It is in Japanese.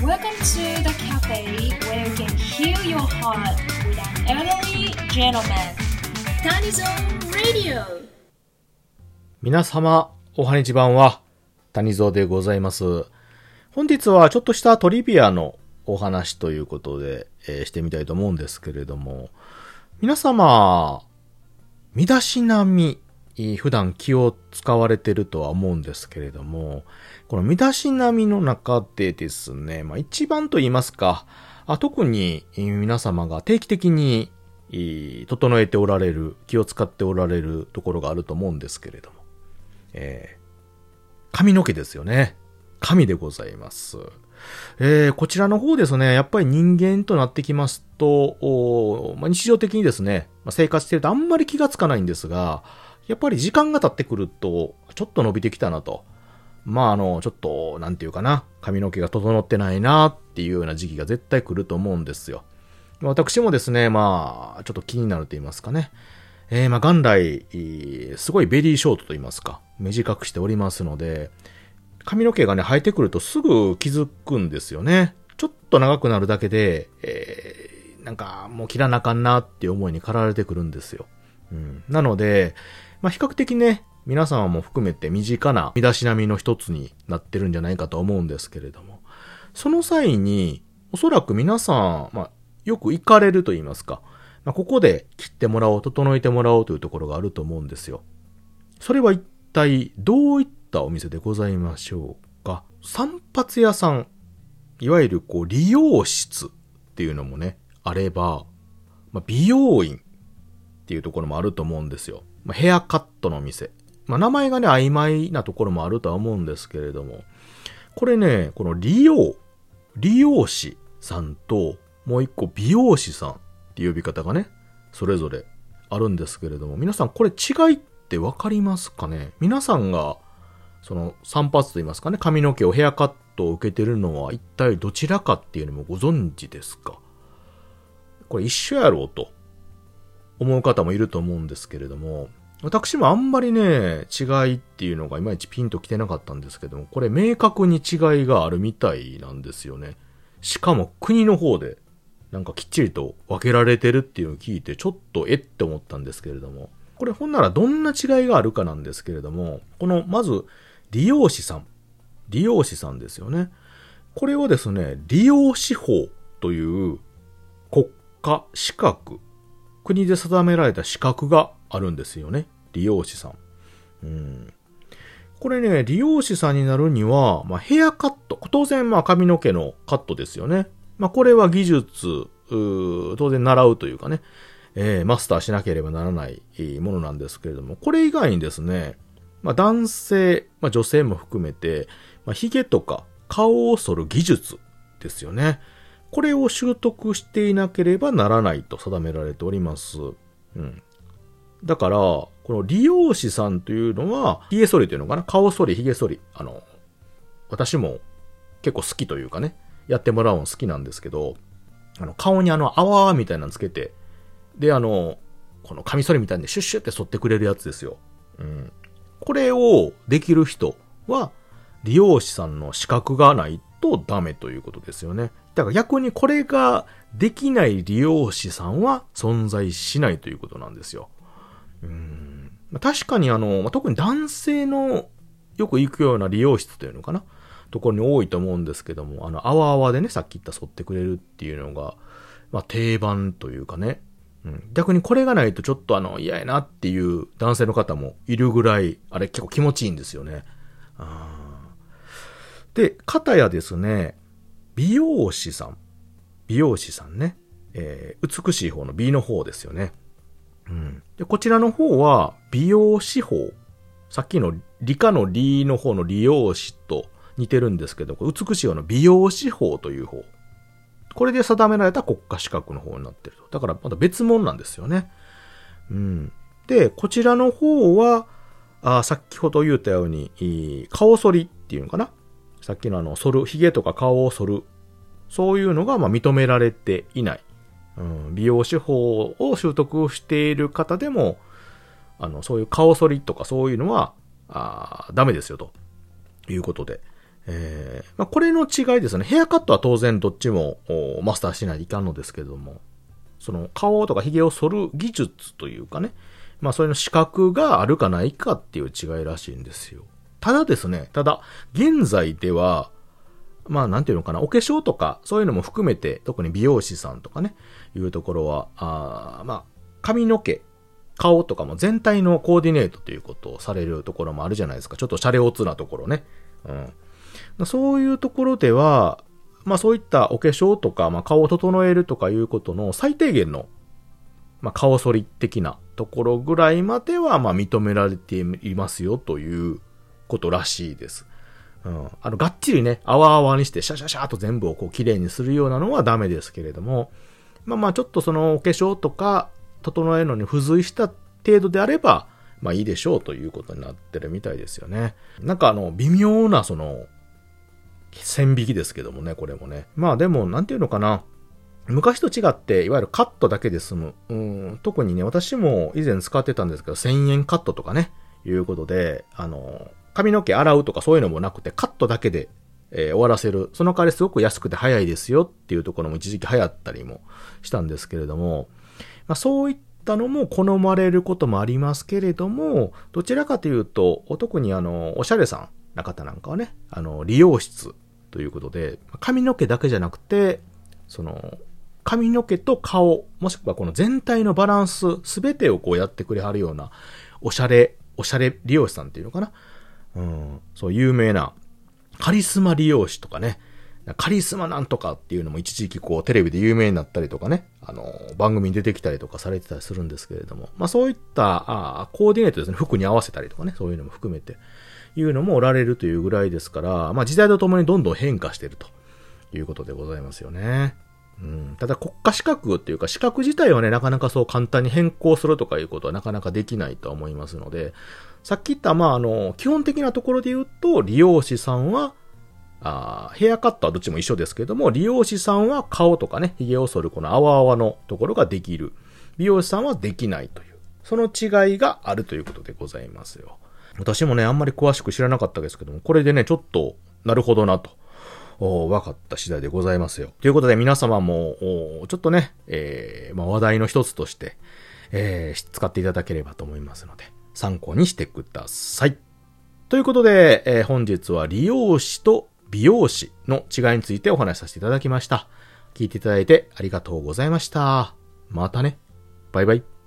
Welcome to the cafe where you can heal your heart with an elderly gentleman. Tanizon Radio. 皆様、おはにちばんは、谷蔵でございます。本日はちょっとしたトリビアのお話ということで、えーしてみたいと思うんですけれども、皆様、身だしなみ、普段気を使われてるとは思うんですけれども、この身だしなみの中でですね、まあ一番と言いますか、あ特に皆様が定期的に整えておられる、気を使っておられるところがあると思うんですけれども、えー髪の毛ですよね。髪でございます。えーこちらの方ですね、やっぱり人間となってきますと、まあ、日常的にですね、まあ、生活してるとあんまり気がつかないんですが、やっぱり時間が経ってくると、ちょっと伸びてきたなと。まあ、あの、ちょっと、なんていうかな、髪の毛が整ってないなっていうような時期が絶対来ると思うんですよ。私もですね、まあ、ちょっと気になると言いますかね。えー、まあ、元来、すごいベリーショートと言いますか、短くしておりますので、髪の毛がね、生えてくるとすぐ気づくんですよね。ちょっと長くなるだけで、えー、なんか、もう切らなあかんなっていう思いに駆られてくるんですよ。うん。なので、まあ、比較的ね、皆様も含めて身近な身だしなみの一つになってるんじゃないかと思うんですけれども、その際に、おそらく皆さん、まあ、よく行かれると言いますか、まあ、ここで切ってもらおう、整えてもらおうというところがあると思うんですよ。それは一体どういったお店でございましょうか？散髪屋さん、いわゆるこう理容室っていうのもね、あれば、まあ、美容院っていうところもあると思うんですよ。まあ、ヘアカットの店。まあ、名前がね、曖昧なところもあるとは思うんですけれども、これね、この理容、理容師さんと、もう一個美容師さんっていう呼び方がね、それぞれあるんですけれども、皆さんこれ違いってわかりますかね？皆さんが、その散髪と言いますかね、髪の毛をヘアカットを受けてるのは一体どちらかっていうのもご存知ですか？これ一緒やろうと思う方もいると思うんですけれども、私もあんまりね、違いっていうのがいまいちピンときてなかったんですけども、これ明確に違いがあるみたいなんですよね。しかも国の方で、なんかきっちりと分けられてるっていうのを聞いて、ちょっとえって思ったんですけれども、これほんならどんな違いがあるかなんですけれども、この、まず、理容師さん。理容師さんですよね。これはですね、理容師法という国家資格、国で定められた資格があるんですよね。理容師さん。うん。これね、理容師さんになるには、まあ、ヘアカット。当然、まあ、髪の毛のカットですよね。まあ、これは技術、当然習うというかね、えーマスターしなければならないものなんですけれども、これ以外にですね、まあ、男性、まあ、女性も含めて、まあ、髭とか顔を剃る技術ですよね。これを習得していなければならないと定められております。うん。だから、この理容師さんというのは、髭剃りというのかな？顔剃り、髭剃り。あの、私も結構好きというかね、やってもらうの好きなんですけど、あの、顔にあの、泡みたいなのつけて、で、あの、このカミソリみたいにシュッシュって剃ってくれるやつですよ。うん。これをできる人は、理容師さんの資格がないとダメということですよね。だから逆にこれができない理容師さんは存在しないということなんですよ。うん。確かにあの、特に男性のよく行くような理容室というのかなところに多いと思うんですけども、あの、あわあわでね、さっき言った剃ってくれるっていうのが、まあ定番というかね。うん、逆にこれがないとちょっとあの、嫌やなっていう男性の方もいるぐらい、あれ結構気持ちいいんですよね。あーで、片やですね、美容師さん。美容師さんね。えー美しい方の美の方ですよね。うん。で、こちらの方は、美容師法。さっきの理科の理の方の理容師と似てるんですけど、美しい方の美容師法という方。これで定められた国家資格の方になってると。だからまた別物なんですよね。うん。で、こちらの方は、あ先ほど言ったように、顔剃りっていうのかなさっきのあの、剃る、髭とか顔を剃る。そういうのが、ま、認められていない。うん、美容師法を習得している方でも、あの、そういう顔剃りとかそういうのは、あダメですよ、と。いうことで、えー、まあ、これの違いですね。ヘアカットは当然どっちもマスターしないといかんのですけども、その顔とか髭を剃る技術というかね、まあそういうの資格があるかないかっていう違いらしいんですよ。ただですね、ただ、現在では、まあなんていうのかな、お化粧とかそういうのも含めて、特に美容師さんとかね、いうところは、あまあ、髪の毛、顔とかも全体のコーディネートということをされるところもあるじゃないですか。ちょっとシャレオツなところね。うん。そういうところでは、まあそういったお化粧とか、まあ顔を整えるとかいうことの最低限の、まあ顔剃り的なところぐらいまでは、まあ認められていますよということらしいです。うん。あの、がっちりね、泡泡にしてシャシャシャーと全部をこう綺麗にするようなのはダメですけれども、まあまあちょっとそのお化粧とか整えるのに付随した程度であれば、まあいいでしょうということになってるみたいですよね。なんかあの、微妙なその、線引きですけどもね、これもね。まあでも、なんていうのかな。昔と違って、いわゆるカットだけで済む。うん、特にね、私も以前使ってたんですけど、1000円カットとかね、いうことで、あの、髪の毛洗うとかそういうのもなくて、カットだけで、えー、終わらせる。その代わりすごく安くて早いですよっていうところも一時期流行ったりもしたんですけれども、まあそういったのも好まれることもありますけれども、どちらかというと、特にあの、おしゃれさんな方なんかはね、あの、理容室ということで、髪の毛だけじゃなくて、その、髪の毛と顔、もしくはこの全体のバランス、すべてをこうやってくれはるような、おしゃれ、おしゃれ理容師さんっていうのかな。うん、そう、有名な、カリスマ理容師とかね、カリスマなんとかっていうのも一時期こうテレビで有名になったりとかね、あの、番組に出てきたりとかされてたりするんですけれども、まあそういった、あコーディネートですね、服に合わせたりとかね、そういうのも含めて、いうのもおられるというぐらいですから、まあ時代とともにどんどん変化してるということでございますよね。うん、ただ国家資格っていうか資格自体はね、なかなかそう簡単に変更するとかいうことはなかなかできないと思いますので、さっき言った、まあ、あの、基本的なところで言うと、利用師さんは、あヘアカットはどっちも一緒ですけども、利用師さんは顔とかね、髭を剃るこの泡泡のところができる。美容師さんはできないという。その違いがあるということでございますよ。私もね、あんまり詳しく知らなかったですけども、これでね、ちょっと、なるほどなと。分かった次第でございますよ。ということで皆様も、ちょっとね、えー、まあ、話題の一つとして、えー、使っていただければと思いますので、参考にしてください。ということで、えー、本日は利用師と美容師の違いについてお話しさせていただきました。聞いていただいてありがとうございました。またね。バイバイ。